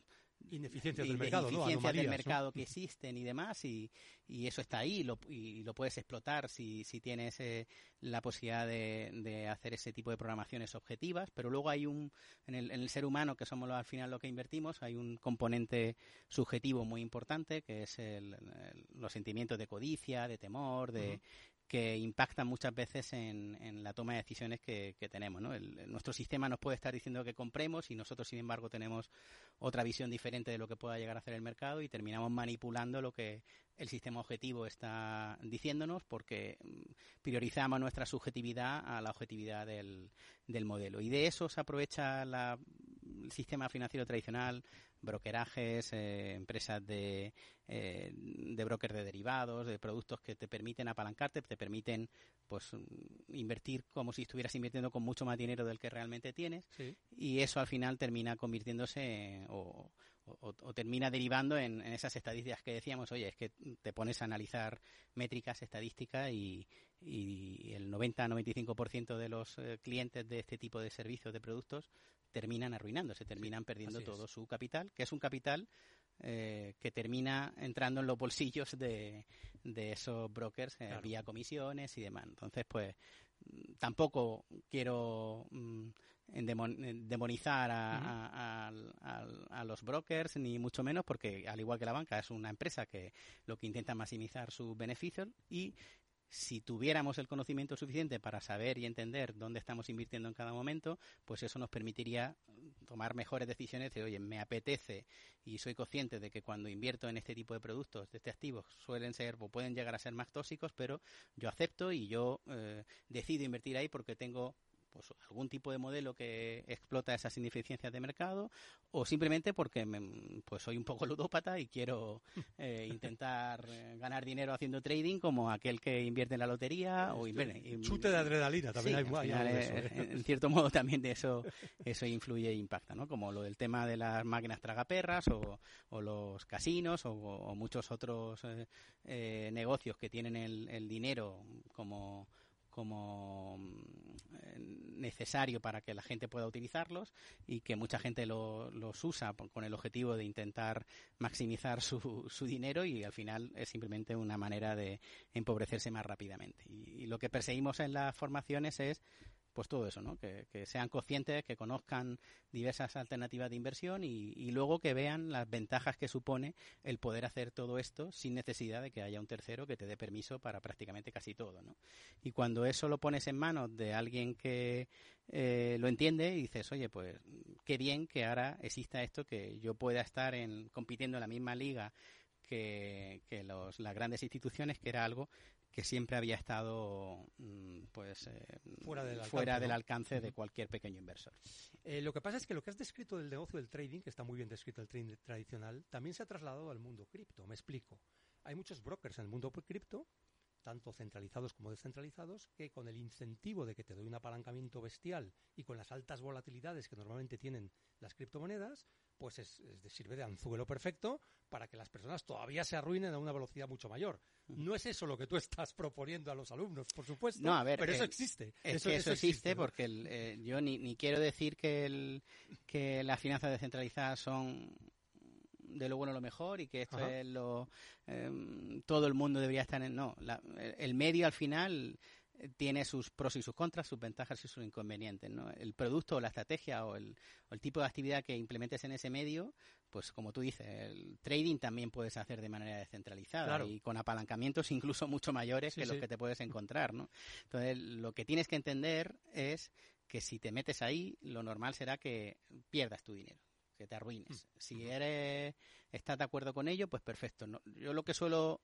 [SPEAKER 2] ineficiencias del mercado,
[SPEAKER 4] ineficiencias del mercado que existen y demás, y, y eso está ahí lo, y lo puedes explotar si, si tienes eh, la posibilidad de, de, hacer ese tipo de programaciones objetivas, pero luego hay un, en el, en el ser humano, que somos al final lo que invertimos, hay un componente subjetivo muy importante, que es el, los sentimientos de codicia, de temor, de, que impactan muchas veces en, en, la toma de decisiones que, que tenemos. ¿no? nuestro sistema nos puede estar diciendo que compremos y nosotros, sin embargo, tenemos otra visión diferente de lo que pueda llegar a hacer el mercado y terminamos manipulando lo que el sistema objetivo está diciéndonos porque mm, priorizamos nuestra subjetividad a la objetividad del modelo. Y de eso se aprovecha la, el sistema financiero tradicional, brokerajes, eh, empresas de, eh, de brokers de derivados, de productos que te permiten apalancarte, te permiten pues invertir como si estuvieras invirtiendo con mucho más dinero del que realmente tienes. Y eso al final termina convirtiéndose o, o, termina derivando en, esas estadísticas que decíamos, oye, es que te pones a analizar métricas, estadísticas y, el 90-95% de los eh, clientes de este tipo de servicios, de productos, terminan arruinándose, terminan perdiendo todo su capital, que es un capital eh, que termina entrando en los bolsillos de, esos brokers eh, vía comisiones y demás. Entonces, pues tampoco quiero mm, demonizar a, a, los brokers, ni mucho menos, porque al igual que la banca es una empresa que lo que intenta maximizar sus beneficios y si tuviéramos el conocimiento suficiente para saber y entender dónde estamos invirtiendo en cada momento, pues eso nos permitiría tomar mejores decisiones de, oye, me apetece y soy consciente de que cuando invierto en este tipo de productos, de este activo, suelen ser o pueden llegar a ser más tóxicos, pero yo acepto y yo eh, decido invertir ahí porque tengo pues, algún tipo de modelo que explota esas ineficiencias de mercado o simplemente porque pues soy un poco ludópata y quiero eh, intentar eh, ganar dinero haciendo trading como aquel que invierte en la lotería o invierte,
[SPEAKER 2] chute de adrenalina también hay,
[SPEAKER 4] ¿eh? en cierto modo también de eso eso influye e impacta no como lo del tema de las máquinas tragaperras o, o los casinos o, muchos otros negocios que tienen el dinero como como mm, necesario para que la gente pueda utilizarlos y que mucha gente los usa con el objetivo de intentar maximizar su, su, dinero y al final es simplemente una manera de empobrecerse más rápidamente. y lo que perseguimos en las formaciones es pues todo eso, ¿no? Que, sean conscientes, que conozcan diversas alternativas de inversión y, luego que vean las ventajas que supone el poder hacer todo esto sin necesidad de que haya un tercero que te dé permiso para prácticamente casi todo, ¿no? Y cuando eso lo pones en manos de alguien que eh, lo entiende y dices, oye, pues qué bien que ahora exista esto, que yo pueda estar en, compitiendo en la misma liga que, los, las grandes instituciones, que era algo que siempre había estado mm, pues eh, fuera del alcance, del alcance de cualquier pequeño inversor.
[SPEAKER 2] Eh, lo que pasa es que lo que has descrito del negocio del trading, que está muy bien descrito el trading tradicional, también se ha trasladado al mundo cripto. Me explico. Hay muchos brokers en el mundo cripto, tanto centralizados como descentralizados, que con el incentivo de que te doy un apalancamiento bestial y con las altas volatilidades que normalmente tienen las criptomonedas, pues es, sirve de anzuelo perfecto para que las personas todavía se arruinen a una velocidad mucho mayor. No es eso lo que tú estás proponiendo a los alumnos, por supuesto,
[SPEAKER 4] no, a ver,
[SPEAKER 2] pero eso existe.
[SPEAKER 4] eso, existe, porque eh, yo ni, ni, quiero decir que, el, que las finanzas descentralizadas son de lo bueno lo mejor y que esto es lo em, todo el mundo debería estar en no el medio al final tiene sus pros y sus contras, sus ventajas y sus inconvenientes. ¿no? El producto o la estrategia o el, tipo de actividad que implementes en ese medio, pues como tú dices, el trading también puedes hacer de manera descentralizada y con apalancamientos incluso mucho mayores que los que te puedes encontrar. ¿no? Entonces, lo que tienes que entender es que si te metes ahí, lo normal será que pierdas tu dinero que te arruines. Mm. Si eres, estás de acuerdo con ello, pues perfecto. yo lo que suelo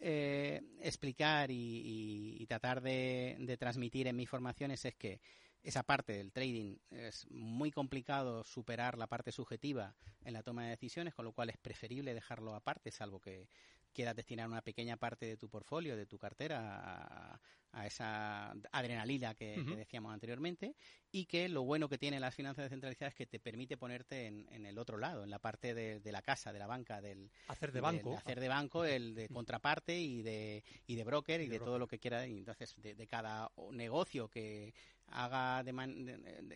[SPEAKER 4] eh, explicar y, tratar de, transmitir en mis formaciones es que esa parte del trading es muy complicado superar la parte subjetiva en la toma de decisiones, con lo cual es preferible dejarlo aparte, salvo que quieras destinar una pequeña parte de tu portfolio, de tu cartera, a, esa adrenalina que, decíamos anteriormente, y que lo bueno que tiene las finanzas descentralizadas es que te permite ponerte en, el otro lado, en la parte de, la casa, de la banca, del
[SPEAKER 2] hacer de banco,
[SPEAKER 4] hacer de banco, el de contraparte y de, y de broker y, de, todo lo que quiera. Y entonces, de, cada negocio que haga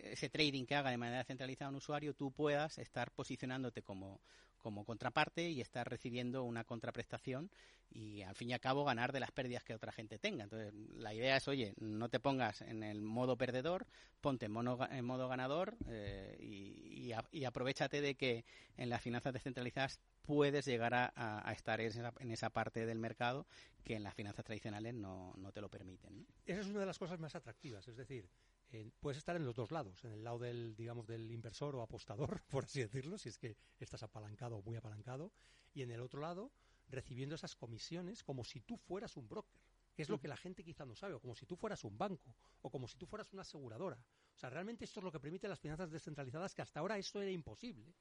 [SPEAKER 4] ese trading que haga de manera centralizada un usuario, tú puedas estar posicionándote como, como contraparte y estar recibiendo una contraprestación y al fin y al cabo ganar de las pérdidas que otra gente tenga. Entonces, la idea es, oye, no te pongas en el modo perdedor, ponte en, en modo ganador eh, y, y, aprovechate de que en las finanzas descentralizadas puedes llegar a, estar en esa, parte del mercado que en las finanzas tradicionales no, no te lo permiten.
[SPEAKER 2] Esa es una de las cosas más atractivas, es decir, puedes estar en los dos lados, en el lado del, digamos, del inversor o apostador, por así decirlo, si es que estás apalancado o muy apalancado, y en el otro lado recibiendo esas comisiones como si tú fueras un broker, que es lo que la gente quizá no sabe, o como si tú fueras un banco, o como si tú fueras una aseguradora. O sea, realmente esto es lo que permite las finanzas descentralizadas, que hasta ahora esto era imposible,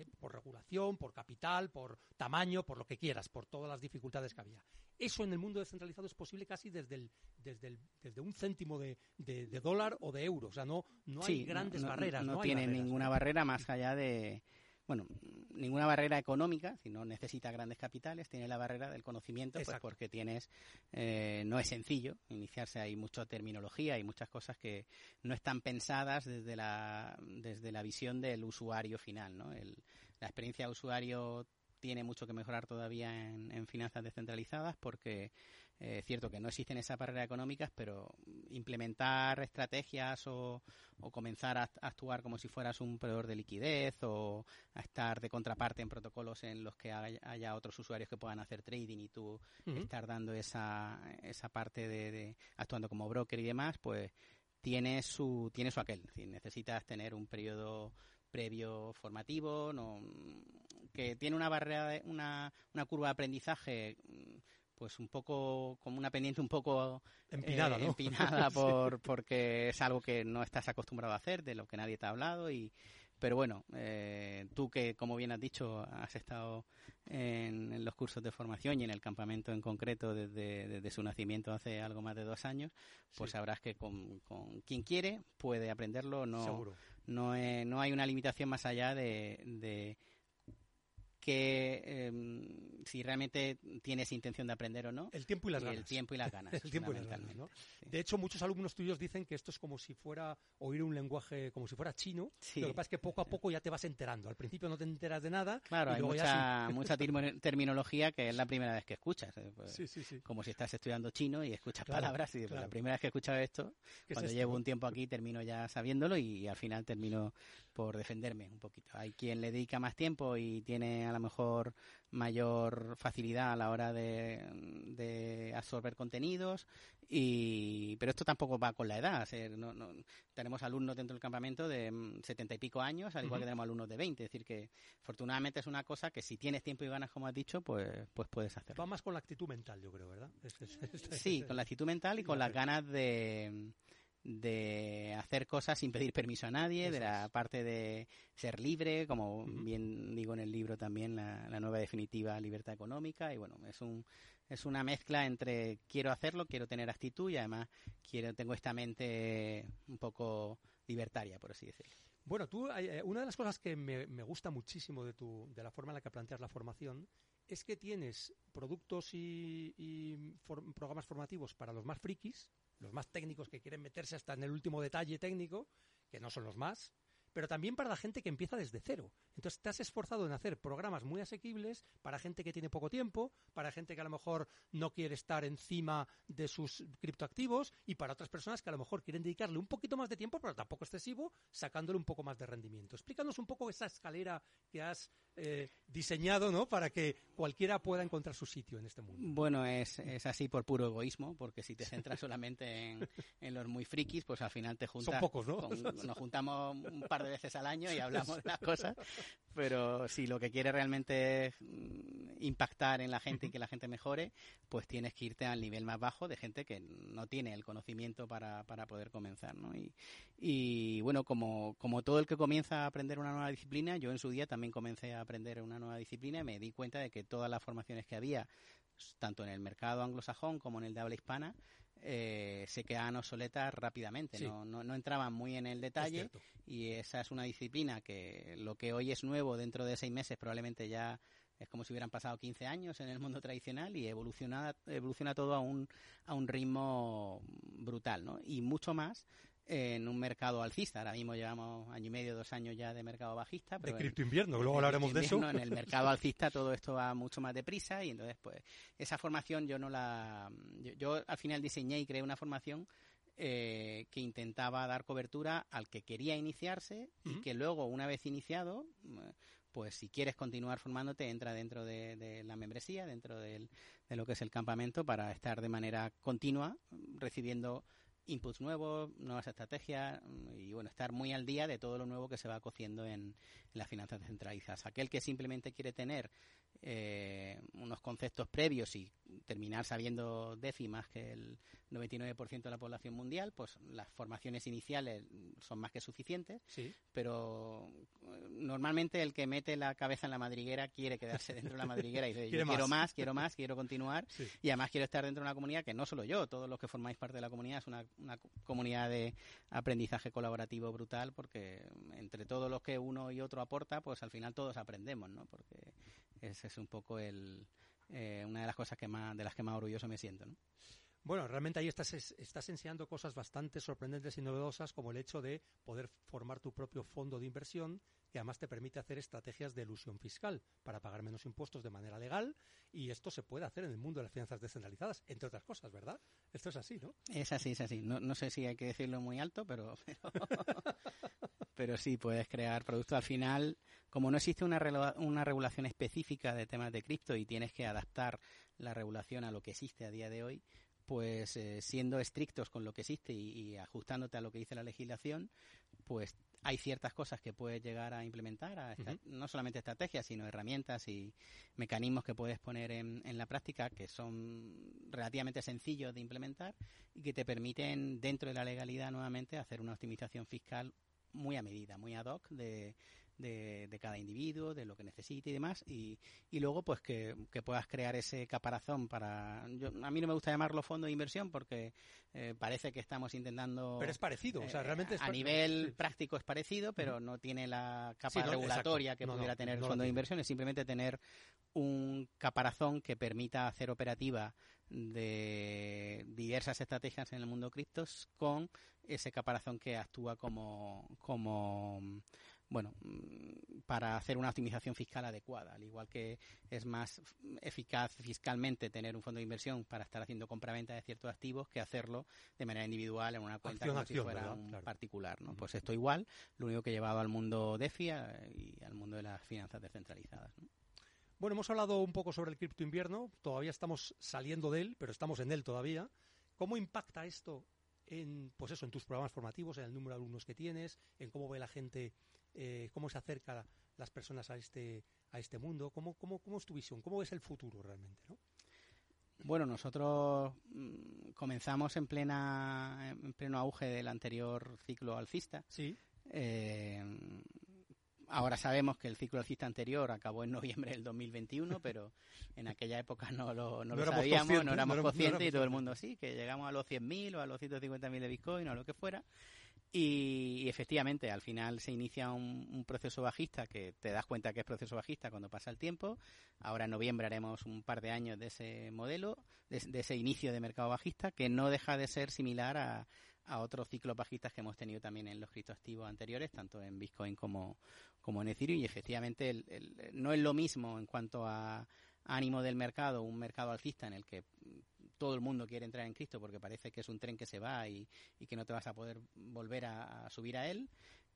[SPEAKER 2] ¿eh? por regulación, por capital, por tamaño, por lo que quieras, por todas las dificultades que había. Eso en el mundo descentralizado es posible casi desde, el, desde, el, desde un céntimo de, de, dólar o de euro. O sea, no, no hay grandes barreras.
[SPEAKER 4] No,
[SPEAKER 2] no
[SPEAKER 4] tiene ninguna barrera más allá de, bueno, ninguna barrera económica, si no necesita grandes capitales, tiene la barrera del conocimiento, pues porque tienes, eh, no es sencillo iniciarse, hay mucha terminología, hay muchas cosas que no están pensadas desde la, desde la visión del usuario final, ¿no? El, la experiencia de usuario tiene mucho que mejorar todavía en, finanzas descentralizadas porque eh, es cierto que no existen esas barreras económicas, pero implementar estrategias o, comenzar a, actuar como si fueras un proveedor de liquidez o a estar de contraparte en protocolos en los que haya, otros usuarios que puedan hacer trading y tú estar dando esa, esa parte de, actuando como broker y demás, pues tiene su, tiene su aquel. necesitas tener un periodo previo formativo, no, que tiene una barrera, una, una curva de aprendizaje pues un poco como una pendiente un poco
[SPEAKER 2] empinada,
[SPEAKER 4] eh, empinada por, porque es algo que no estás acostumbrado a hacer, de lo que nadie te ha hablado y pero bueno, eh, tú que como bien has dicho has estado en, los cursos de formación y en el campamento en concreto desde, su nacimiento hace algo más de dos años, pues sabrás que con, con, quien quiere puede aprenderlo, no
[SPEAKER 2] Seguro.
[SPEAKER 4] no, no hay una limitación más allá de, de que em, si realmente tienes intención de aprender o no.
[SPEAKER 2] El tiempo y las ganas.
[SPEAKER 4] El tiempo y las ganas.
[SPEAKER 2] el tiempo y las ganas, De hecho, muchos alumnos tuyos dicen que esto es como si fuera oír un lenguaje, como si fuera chino. Lo que pasa es que poco a poco ya te vas enterando. Al principio no te enteras de nada.
[SPEAKER 4] Claro, hay mucha, mucha terminología que es la primera vez que escuchas. ¿eh? Pues, como si estás estudiando chino y escuchas palabras y pues, la primera vez que he escuchado esto, cuando llevo un tiempo aquí termino ya sabiéndolo y, al final termino por defenderme un poquito. Hay quien le dedica más tiempo y tiene a lo mejor mayor facilidad a la hora de, absorber contenidos y pero esto tampoco va con la edad. Tenemos alumnos dentro del campamento de mm, setenta y pico años al igual que tenemos alumnos de 20 es decir que afortunadamente es una cosa que si tienes tiempo y ganas como has dicho pues pues puedes hacerlo.
[SPEAKER 2] Va más con la actitud mental yo creo verdad
[SPEAKER 4] sí con la actitud mental y con las ganas de de hacer cosas sin pedir permiso a nadie, de la parte de ser libre, como bien digo en el libro también, la, nueva definitiva libertad económica, y bueno, es un es una mezcla entre quiero hacerlo, quiero tener actitud y además quiero tengo esta mente un poco libertaria, por así decirlo.
[SPEAKER 2] Bueno, tú, eh, una de las cosas que me, gusta muchísimo de, tu, de la forma en la que planteas la formación es que tienes productos y, programas formativos para los más frikis, los más técnicos que quieren meterse hasta en el último detalle técnico, que no son los más, pero también para la gente que empieza desde cero. Entonces te has esforzado en hacer programas muy asequibles para gente que tiene poco tiempo, para gente que a lo mejor no quiere estar encima de sus criptoactivos y para otras personas que a lo mejor quieren dedicarle un poquito más de tiempo, pero tampoco excesivo, sacándole un poco más de rendimiento. Explícanos un poco esa escalera que has eh, diseñado ¿no? para que cualquiera pueda encontrar su sitio en este mundo.
[SPEAKER 4] Bueno, es, es así por puro egoísmo, porque si te centras solamente en, en los muy frikis, pues al final te juntas.
[SPEAKER 2] Son pocos, ¿no?
[SPEAKER 4] nos juntamos un par de veces al año y hablamos de las cosas, pero si lo que quiere realmente es mm, impactar en la gente y que la gente mejore, pues tienes que irte al nivel más bajo de gente que no tiene el conocimiento para, para poder comenzar, ¿no? Y, y bueno, como, como todo el que comienza a aprender una nueva disciplina, yo en su día también comencé a aprender una nueva disciplina y me di cuenta de que todas las formaciones que había, tanto en el mercado anglosajón como en el de habla hispana, eh, se quedaban obsoletas rápidamente, no, no, entraban muy en el detalle y esa es una disciplina que lo que hoy es nuevo dentro de seis meses probablemente ya es como si hubieran pasado 15 años en el mundo tradicional y evoluciona, evoluciona todo a un, a un ritmo brutal, ¿no? Y mucho más en un mercado alcista. Ahora mismo llevamos año y medio, dos años ya de mercado bajista.
[SPEAKER 2] Pero de cripto invierno, luego hablaremos de eso.
[SPEAKER 4] En el mercado alcista todo esto va mucho más deprisa y entonces pues esa formación yo no la... Yo, al final diseñé y creé una formación eh, que intentaba dar cobertura al que quería iniciarse y que luego, una vez iniciado, pues si quieres continuar formándote, entra dentro de, la membresía, dentro de lo que es el campamento, para estar de manera continua recibiendo inputs nuevos, nuevas estrategias mm, y bueno, estar muy al día de todo lo nuevo que se va cociendo en, las finanzas descentralizadas. Aquel que simplemente quiere tener eh, unos conceptos previos y terminar sabiendo DeFi más que el 99% de la población mundial, pues las formaciones iniciales son más que suficientes, pero eh, normalmente el que mete la cabeza en la madriguera quiere quedarse dentro de la madriguera y dice, yo quiero más, quiero más, quiero continuar y además quiero estar dentro de una comunidad que no solo yo, todos los que formáis parte de la comunidad es una, una comunidad de aprendizaje colaborativo brutal porque entre todos los que uno y otro aporta, pues al final todos aprendemos, ¿no? Porque ese es un poco el, eh, una de las cosas que más, de las que más orgulloso me siento, ¿no?
[SPEAKER 2] Bueno, realmente ahí estás, estás enseñando cosas bastante sorprendentes y novedosas, como el hecho de poder formar tu propio fondo de inversión, que además te permite hacer estrategias de ilusión fiscal para pagar menos impuestos de manera legal, y esto se puede hacer en el mundo de las finanzas descentralizadas, entre otras cosas, ¿verdad? Esto es así, ¿no?
[SPEAKER 4] Es así, es así. No, sé si hay que decirlo muy alto, pero, pero, sí, puedes crear productos. Al final, como no existe una, una regulación específica de temas de cripto y tienes que adaptar la regulación a lo que existe a día de hoy, pues eh, siendo estrictos con lo que existe y, ajustándote a lo que dice la legislación, pues hay ciertas cosas que puedes llegar a implementar, a no solamente estrategias, sino herramientas y mecanismos que puedes poner en, en, la práctica que son relativamente sencillos de implementar y que te permiten, dentro de la legalidad nuevamente, hacer una optimización fiscal muy a medida, muy ad hoc de, de, cada individuo, de lo que necesite y demás, y, y luego pues que, puedas crear ese caparazón para... Yo, a mí no me gusta llamarlo fondo de inversión porque eh, parece que estamos intentando...
[SPEAKER 2] Pero es parecido, o sea, eh, realmente
[SPEAKER 4] A nivel práctico es parecido, pero no tiene la capa regulatoria que pudiera tener el fondo de inversión, es simplemente tener un caparazón que permita hacer operativa de diversas estrategias en el mundo criptos con ese caparazón que actúa como, como bueno, mm, para hacer una optimización fiscal adecuada, al igual que es más eficaz fiscalmente tener un fondo de inversión para estar haciendo compraventa de ciertos activos que hacerlo de manera individual en una cuenta como si fuera un particular, ¿no? Pues esto igual, lo único que he llevado al mundo DeFi y al mundo de las finanzas descentralizadas.
[SPEAKER 2] Bueno, hemos hablado un poco sobre el cripto invierno, todavía estamos saliendo de él, pero estamos en él todavía. ¿Cómo impacta esto en, pues eso, en tus programas formativos, en el número de alumnos que tienes, en cómo ve la gente eh, cómo se acercan las personas a este, a este mundo, ¿Cómo, cómo, cómo es tu visión, cómo ves el futuro realmente, ¿no?
[SPEAKER 4] Bueno, nosotros mm, comenzamos en plena en pleno auge del anterior ciclo alcista.
[SPEAKER 2] Sí.
[SPEAKER 4] Eh, ahora sabemos que el ciclo alcista anterior acabó en noviembre del 2021, pero en aquella época no lo, no, lo sabíamos, no éramos conscientes y todo el mundo sí, que llegamos a los 100.000 o a los 150.000 de Bitcoin o a lo que fuera. Y, efectivamente, al final se inicia un, proceso bajista que te das cuenta que es proceso bajista cuando pasa el tiempo. Ahora en noviembre haremos un par de años de ese modelo, de, ese inicio de mercado bajista, que no deja de ser similar a, otros ciclos bajistas que hemos tenido también en los criptoactivos anteriores, tanto en Bitcoin como, como en Ethereum. Y efectivamente no es lo mismo en cuanto a ánimo del mercado, un mercado alcista en el que todo el mundo quiere entrar en Cristo porque parece que es un tren que se va y, que no te vas a poder volver a, subir a él,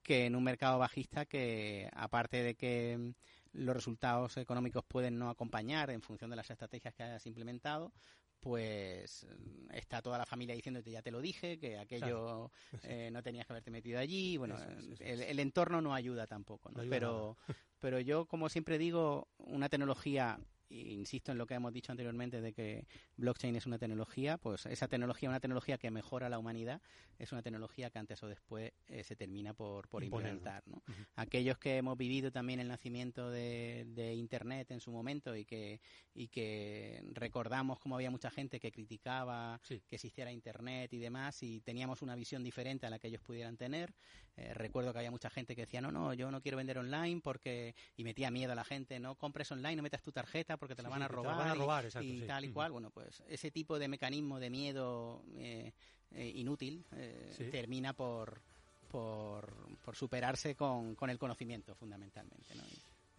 [SPEAKER 4] que en un mercado bajista que, aparte de que los resultados económicos pueden no acompañar en función de las estrategias que hayas implementado, pues está toda la familia diciéndote ya te lo dije, que aquello eh, no tenías que haberte metido allí. Bueno, el, entorno no ayuda tampoco, pero, pero yo, como siempre digo, una tecnología insisto en lo que hemos dicho anteriormente de que blockchain es una tecnología, pues esa tecnología, una tecnología que mejora la humanidad, es una tecnología que antes o después eh, se termina por, por implementar. ¿no? Aquellos que hemos vivido también el nacimiento de, Internet en su momento y que, y que recordamos cómo había mucha gente que criticaba que existiera Internet y demás y teníamos una visión diferente a la que ellos pudieran tener. Eh, recuerdo que había mucha gente que decía, no, no, yo no quiero vender online porque, y metía miedo a la gente, no compres online, no metas tu tarjeta porque te la van a robar, y, tal y cual. Bueno, pues ese tipo de mecanismo de miedo eh, eh, inútil, termina por, por, por superarse con, con, el conocimiento fundamentalmente. ¿no?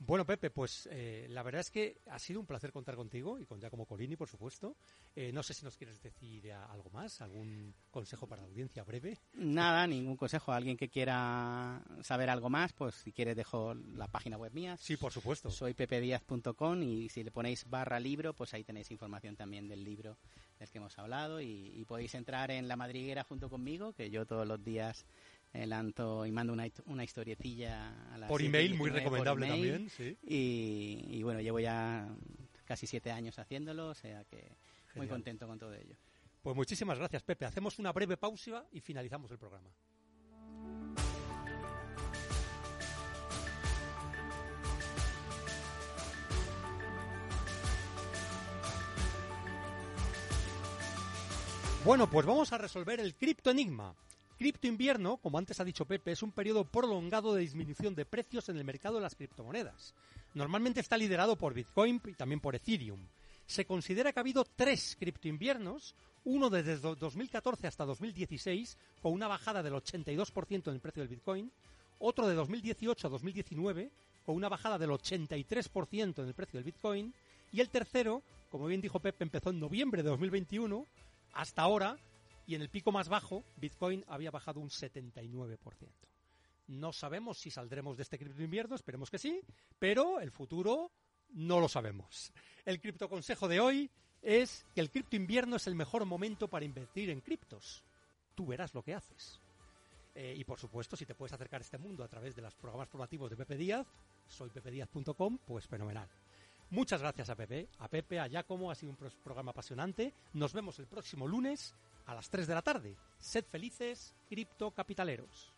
[SPEAKER 2] Bueno, Pepe, pues eh, la verdad es que ha sido un placer contar contigo y con Giacomo Colini, por supuesto. Eh, no sé si nos quieres decir algo más, algún consejo para la audiencia breve.
[SPEAKER 4] Nada, ningún consejo. Alguien que quiera saber algo más, pues si quiere dejo la página web mía.
[SPEAKER 2] Sí, por supuesto.
[SPEAKER 4] Soy pepediaz.com y si le ponéis barra libro, pues ahí tenéis información también del libro del que hemos hablado y, y podéis entrar en la madriguera junto conmigo, que yo todos los días Lanto y mando una, una historietilla a la
[SPEAKER 2] por email muy recomendable también sí.
[SPEAKER 4] y, bueno llevo ya casi siete años haciéndolo o sea que muy contento con todo ello.
[SPEAKER 2] Pues muchísimas gracias Pepe. Hacemos una breve pausa y finalizamos el programa. Bueno, pues vamos a resolver el criptoenigma. Cripto invierno, como antes ha dicho Pepe, es un periodo prolongado de disminución de precios en el mercado de las criptomonedas. Normalmente está liderado por Bitcoin y también por Ethereum. Se considera que ha habido tres criptoinviernos, uno desde 2014 hasta 2016, con una bajada del 82% en el precio del Bitcoin, otro de 2018 a 2019, con una bajada del 83% en el precio del Bitcoin, y el tercero, como bien dijo Pepe, empezó en noviembre de 2021, hasta ahora y en el pico más bajo, Bitcoin había bajado un 79%. No sabemos si saldremos de este cripto invierno, esperemos que sí, pero el futuro no lo sabemos. El cripto consejo de hoy es que el cripto invierno es el mejor momento para invertir en criptos. Tú verás lo que haces. Eh, y por supuesto, si te puedes acercar a este mundo a través de los programas formativos de Pepe Díaz, soy pepediaz.com, pues fenomenal. Muchas gracias a Pepe, a Pepe, a Giacomo, ha sido un programa apasionante. Nos vemos el próximo lunes a las 3 de la tarde. Sed felices, criptocapitaleros.